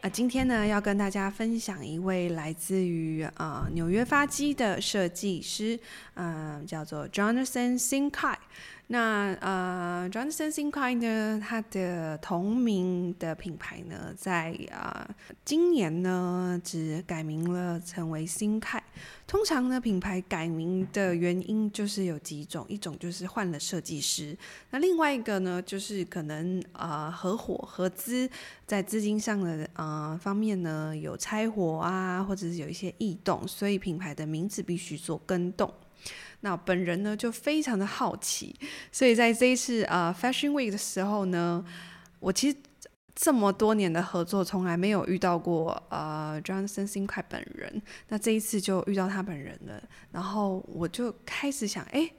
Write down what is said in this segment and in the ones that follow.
啊，今天呢，要跟大家分享一位来自于啊、纽约发迹的设计师，嗯、呃，叫做 Jonathan Singhai。那呃，Jonathan Simkhai 呢，他的同名的品牌呢，在啊、呃、今年呢，只改名了，成为 Simkhai。通常呢，品牌改名的原因就是有几种，一种就是换了设计师，那另外一个呢，就是可能呃合伙合资，在资金上的呃方面呢有拆伙啊，或者是有一些异动，所以品牌的名字必须做更动。那本人呢就非常的好奇，所以在这一次呃 Fashion Week 的时候呢，我其实这么多年的合作从来没有遇到过呃 Jonathan Simkhai 本人，那这一次就遇到他本人了，然后我就开始想，哎，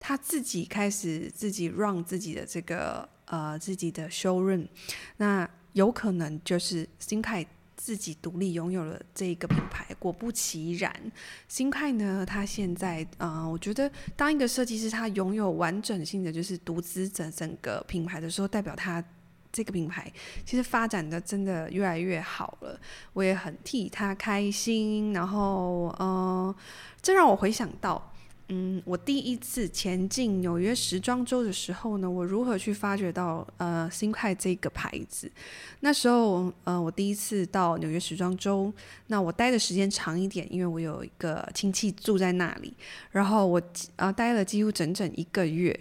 他自己开始自己 run 自己的这个呃自己的 showroom，那有可能就是 Simkhai 自己独立拥有了这个品牌，果不其然新派呢，他现在啊、我觉得当一个设计师，他拥有完整性的就是独资整整个品牌的时候，代表他这个品牌其实发展的真的越来越好了。我也很替他开心，然后嗯、呃，这让我回想到。嗯，我第一次前进纽约时装周的时候呢，我如何去发掘到呃 Simkhai 这个牌子？那时候呃，我第一次到纽约时装周，那我待的时间长一点，因为我有一个亲戚住在那里，然后我呃待了几乎整整一个月。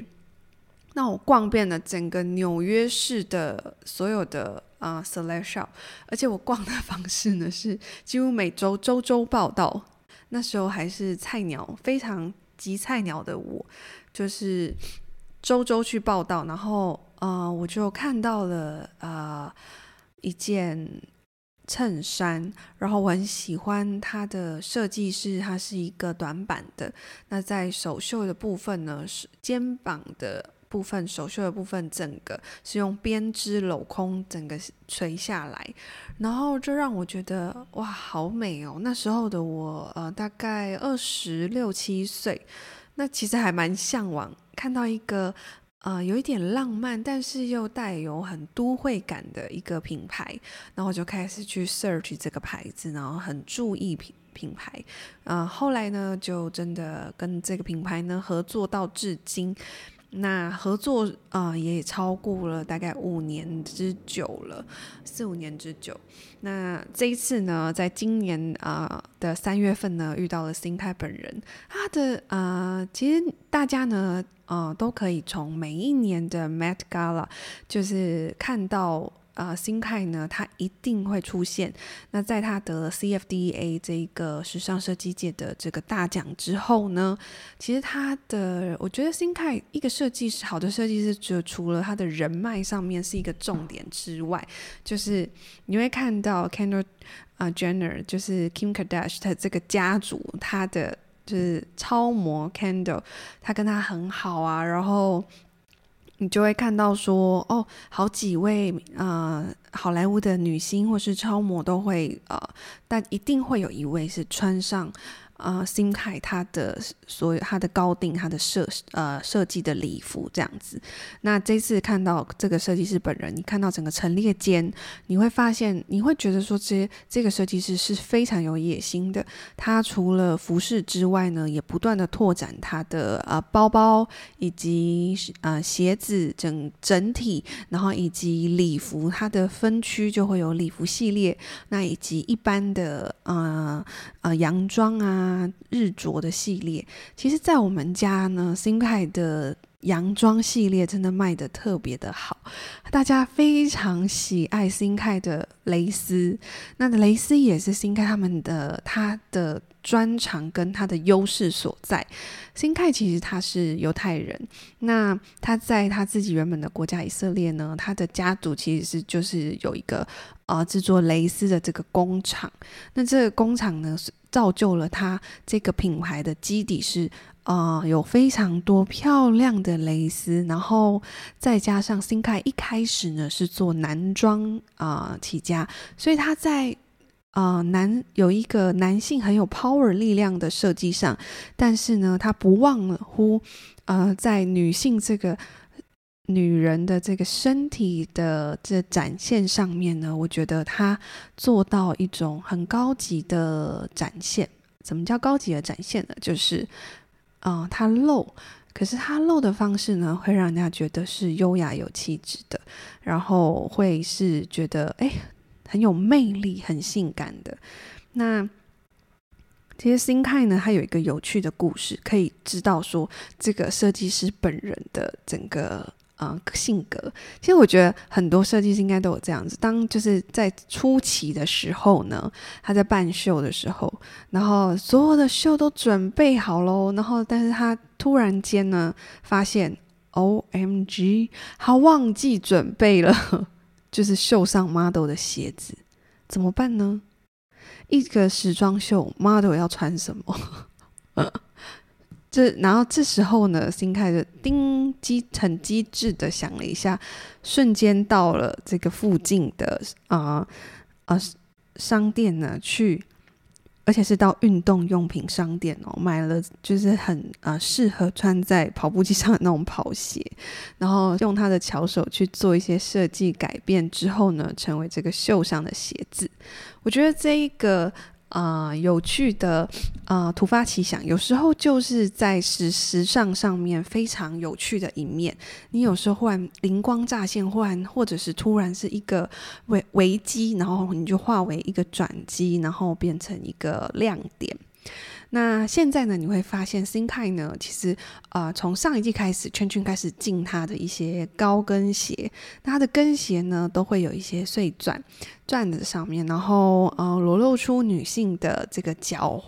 那我逛遍了整个纽约市的所有的啊、呃、Select Shop，而且我逛的方式呢是几乎每周周周报道。那时候还是菜鸟，非常。极菜鸟的我，就是周周去报道，然后呃，我就看到了呃一件衬衫，然后我很喜欢它的设计是，它是一个短版的，那在首秀的部分呢，是肩膀的部分，手袖的部分整个是用编织镂空，整个垂下来，然后就让我觉得哇，好美哦！那时候的我，呃，大概二十六七岁，那其实还蛮向往看到一个呃有一点浪漫，但是又带有很都会感的一个品牌，然后我就开始去 search 这个牌子，然后很注意品品牌，呃，后来呢，就真的跟这个品牌呢合作到至今。那合作啊、也超过了大概五年之久了，四五年之久。那这一次呢，在今年啊、的三月份呢，遇到了新泰本人。他的啊、其实大家呢，啊、呃，都可以从每一年的 Met Gala 就是看到。啊、呃，Simkhai 呢，他一定会出现。那在他得了 CFDA 这个时尚设计界的这个大奖之后呢，其实他的，我觉得 Simkhai 一个设计师，好的设计师，就除了他的人脉上面是一个重点之外，就是你会看到 Kendall 啊、呃、Jenner，就是 Kim Kardashian 这个家族，他的就是超模 Kendall，他跟他很好啊，然后。你就会看到说，哦，好几位呃好莱坞的女星或是超模都会呃，但一定会有一位是穿上。啊、呃，Simkhai 他的所有他的高定他的设呃设计的礼服这样子，那这次看到这个设计师本人，你看到整个陈列间，你会发现你会觉得说，这这个设计师是非常有野心的。他除了服饰之外呢，也不断的拓展他的呃包包以及呃鞋子整整体，然后以及礼服，它的分区就会有礼服系列，那以及一般的呃呃洋装啊。啊，日着的系列，其实，在我们家呢辛派的洋装系列真的卖得特别的好，大家非常喜爱辛派的蕾丝。那蕾丝也是辛派他们的他的专长跟他的优势所在。Sinkai 其实他是犹太人，那他在他自己原本的国家以色列呢，他的家族其实是就是有一个呃制作蕾丝的这个工厂。那这个工厂呢，造就了它这个品牌的基底是。啊、呃，有非常多漂亮的蕾丝，然后再加上 Sinkai 一开始呢是做男装啊、起家，所以他在啊、呃、男有一个男性很有 power 力量的设计上，但是呢，他不忘乎呃在女性这个女人的这个身体的这展现上面呢，我觉得她做到一种很高级的展现。怎么叫高级的展现呢？就是。啊、呃，它露，可是她露的方式呢，会让人家觉得是优雅有气质的，然后会是觉得哎很有魅力、很性感的。那其实 Sinkai 呢，它有一个有趣的故事，可以知道说这个设计师本人的整个。啊、性格其实我觉得很多设计师应该都有这样子。当就是在初期的时候呢，他在办秀的时候，然后所有的秀都准备好喽，然后但是他突然间呢，发现 OMG，他忘记准备了，就是秀上 model 的鞋子，怎么办呢？一个时装秀，model 要穿什么？这然后这时候呢新开的叮机很机智的想了一下，瞬间到了这个附近的啊啊、商店呢去，而且是到运动用品商店哦，买了就是很啊、适合穿在跑步机上的那种跑鞋，然后用他的巧手去做一些设计改变之后呢，成为这个秀上的鞋子。我觉得这一个。啊、有趣的啊、突发奇想，有时候就是在时时尚上面非常有趣的一面。你有时候忽然灵光乍现，忽然或者是突然是一个危危机，然后你就化为一个转机，然后变成一个亮点。那现在呢，你会发现 Sinkai 呢，其实啊，从、上一季开始，圈圈开始进它的一些高跟鞋，那它的跟鞋呢，都会有一些碎钻钻子上面，然后呃，裸露出女性的这个脚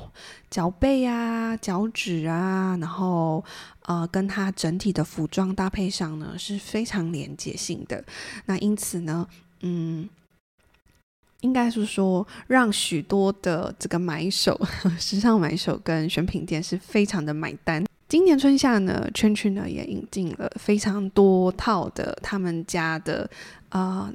脚背啊、脚趾啊，然后呃，跟它整体的服装搭配上呢，是非常连接性的。那因此呢，嗯。应该是说，让许多的这个买手、时尚买手跟选品店是非常的买单。今年春夏呢，圈圈呢也引进了非常多套的他们家的啊、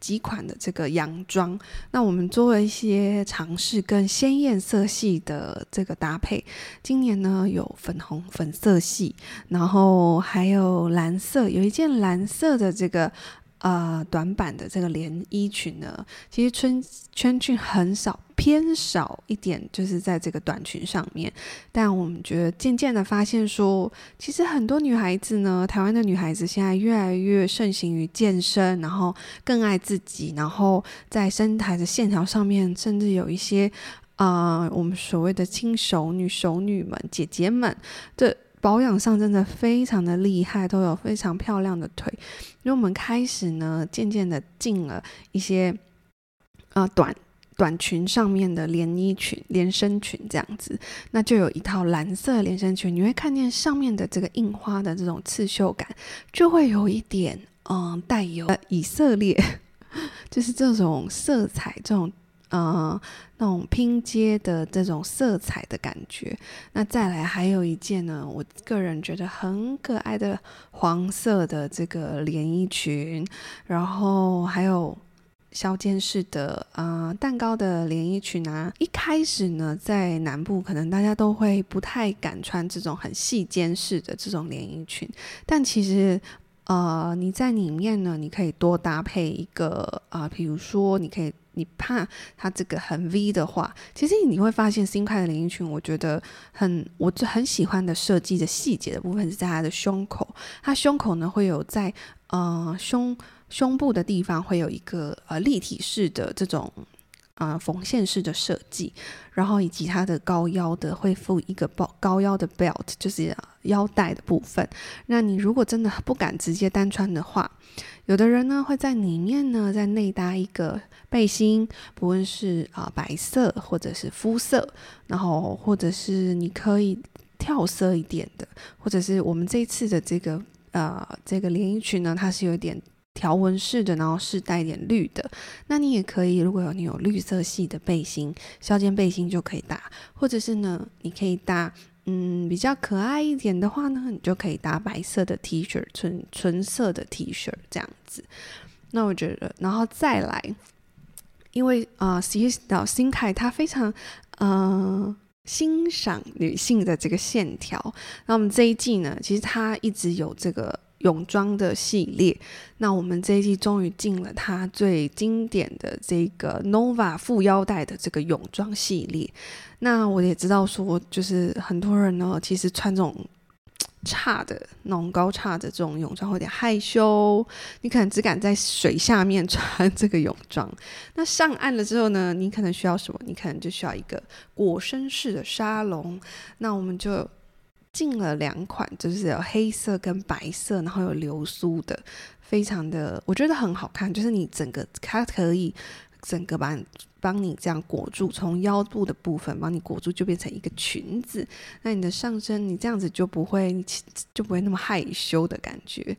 几款的这个洋装。那我们做了一些尝试，跟鲜艳色系的这个搭配。今年呢有粉红、粉色系，然后还有蓝色，有一件蓝色的这个。呃，短版的这个连衣裙呢，其实春圈裙很少，偏少一点，就是在这个短裙上面。但我们觉得渐渐的发现说，其实很多女孩子呢，台湾的女孩子现在越来越盛行于健身，然后更爱自己，然后在身材的线条上面，甚至有一些啊、我们所谓的轻熟女、熟女们、姐姐们的。保养上真的非常的厉害，都有非常漂亮的腿。因为我们开始呢，渐渐的进了一些呃短短裙上面的连衣裙、连身裙这样子，那就有一套蓝色连身裙，你会看见上面的这个印花的这种刺绣感，就会有一点嗯、带有以色列，就是这种色彩这种。呃，那种拼接的这种色彩的感觉。那再来还有一件呢，我个人觉得很可爱的黄色的这个连衣裙，然后还有削肩式的呃蛋糕的连衣裙啊。一开始呢，在南部可能大家都会不太敢穿这种很细肩式的这种连衣裙，但其实呃你在里面呢，你可以多搭配一个啊，比如说你可以。你怕它这个很 V 的话，其实你会发现新派的连衣裙，我觉得很我最很喜欢的设计的细节的部分是在它的胸口，它胸口呢会有在呃胸胸部的地方会有一个呃立体式的这种啊缝线式的设计，然后以及它的高腰的会附一个包高腰的 belt，就是腰带的部分。那你如果真的不敢直接单穿的话，有的人呢会在里面呢再内搭一个背心，不论是啊、白色或者是肤色，然后或者是你可以跳色一点的，或者是我们这一次的这个呃这个连衣裙呢，它是有点。条纹式的，然后是带点绿的。那你也可以，如果有你有绿色系的背心，削肩背心就可以搭，或者是呢，你可以搭，嗯，比较可爱一点的话呢，你就可以搭白色的 T 恤，纯纯色的 T 恤这样子。那我觉得，然后再来，因为啊，其实到新凯他非常嗯、欣赏女性的这个线条。那我们这一季呢，其实他一直有这个。泳装的系列，那我们这一季终于进了它最经典的这个 Nova 副腰带的这个泳装系列。那我也知道说，就是很多人呢，其实穿这种差的那种高差的这种泳装会有点害羞，你可能只敢在水下面穿这个泳装。那上岸了之后呢，你可能需要什么？你可能就需要一个裹身式的沙龙。那我们就。进了两款，就是有黑色跟白色，然后有流苏的，非常的，我觉得很好看。就是你整个它可以整个把帮你这样裹住，从腰部的部分帮你裹住，就变成一个裙子。那你的上身，你这样子就不会就不会那么害羞的感觉。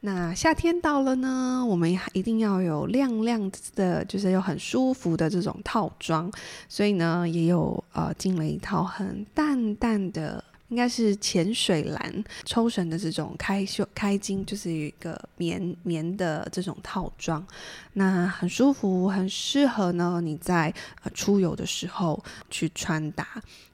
那夏天到了呢，我们一定要有亮亮的，就是有很舒服的这种套装。所以呢，也有呃进了一套很淡淡的。应该是浅水蓝抽绳的这种开袖开襟，就是一个棉棉的这种套装，那很舒服，很适合呢你在呃出游的时候去穿搭。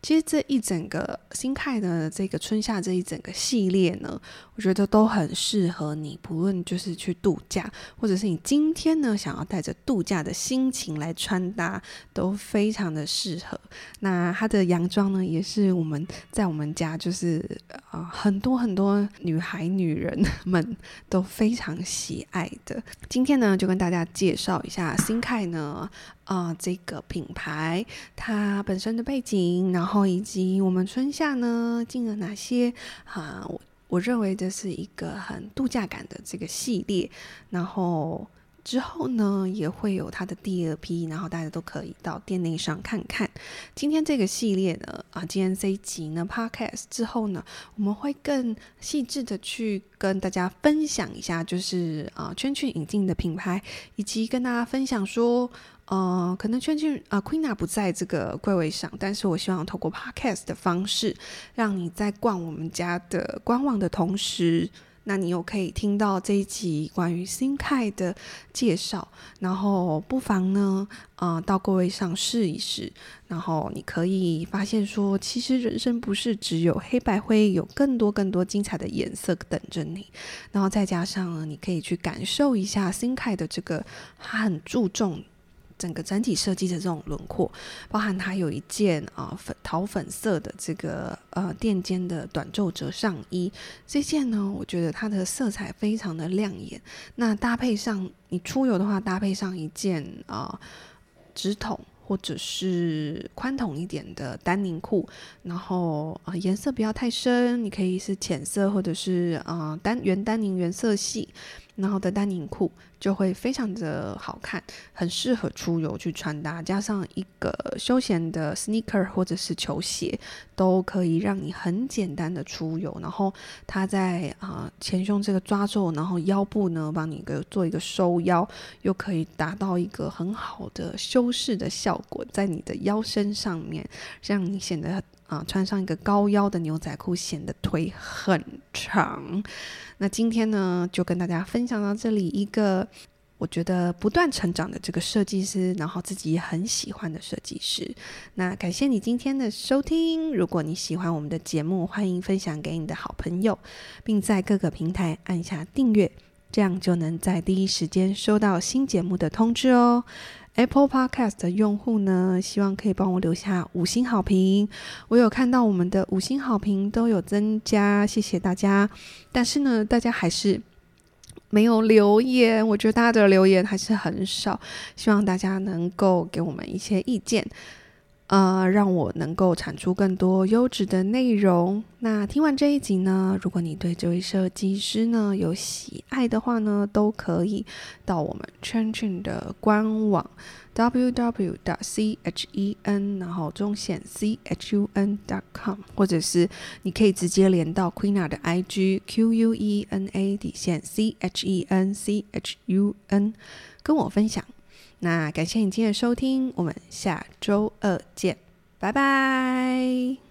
其实这一整个新开的这个春夏这一整个系列呢，我觉得都很适合你，不论就是去度假，或者是你今天呢想要带着度假的心情来穿搭，都非常的适合。那它的洋装呢，也是我们在我们家。就是啊、很多很多女孩、女人们都非常喜爱的。今天呢，就跟大家介绍一下新凯呢啊、这个品牌它本身的背景，然后以及我们春夏呢进了哪些啊，我我认为这是一个很度假感的这个系列，然后。之后呢，也会有它的第二批，然后大家都可以到店内上看看。今天这个系列呢，啊，今天这一集呢，Podcast 之后呢，我们会更细致的去跟大家分享一下，就是啊圈圈引进的品牌，以及跟大家分享说，呃，可能圈圈啊，Queena 不在这个柜位上，但是我希望透过 Podcast 的方式，让你在逛我们家的官网的同时。那你又可以听到这一集关于新凯的介绍，然后不妨呢，呃，到柜位上试一试，然后你可以发现说，其实人生不是只有黑白灰，有更多更多精彩的颜色等着你，然后再加上呢，你可以去感受一下新凯的这个，他很注重。整个整体设计的这种轮廓，包含它有一件啊、粉桃粉色的这个呃垫肩的短皱褶上衣，这件呢，我觉得它的色彩非常的亮眼。那搭配上你出游的话，搭配上一件啊、直筒或者是宽筒一点的丹宁裤，然后啊、颜色不要太深，你可以是浅色或者是啊、呃、单原丹宁原色系。然后的丹宁裤就会非常的好看，很适合出游去穿搭，加上一个休闲的 sneaker 或者是球鞋，都可以让你很简单的出游。然后它在啊、前胸这个抓皱，然后腰部呢帮你一个做一个收腰，又可以达到一个很好的修饰的效果，在你的腰身上面，让你显得啊、穿上一个高腰的牛仔裤显得腿很长。那今天呢，就跟大家分享到这里，一个我觉得不断成长的这个设计师，然后自己也很喜欢的设计师。那感谢你今天的收听，如果你喜欢我们的节目，欢迎分享给你的好朋友，并在各个平台按下订阅，这样就能在第一时间收到新节目的通知哦。Apple Podcast 的用户呢，希望可以帮我留下五星好评。我有看到我们的五星好评都有增加，谢谢大家。但是呢，大家还是没有留言，我觉得大家的留言还是很少，希望大家能够给我们一些意见。呃，让我能够产出更多优质的内容。那听完这一集呢，如果你对这位设计师呢有喜爱的话呢，都可以到我们 CHEN CHUN 的官网 www.chen，然后中线 c h u n dot com，或者是你可以直接连到 Queena 的 IG Q-U-E-N-A 底线 C-H-E-N-C-H-U-N，跟我分享。那感谢你今天的收听，我们下周二见，拜拜。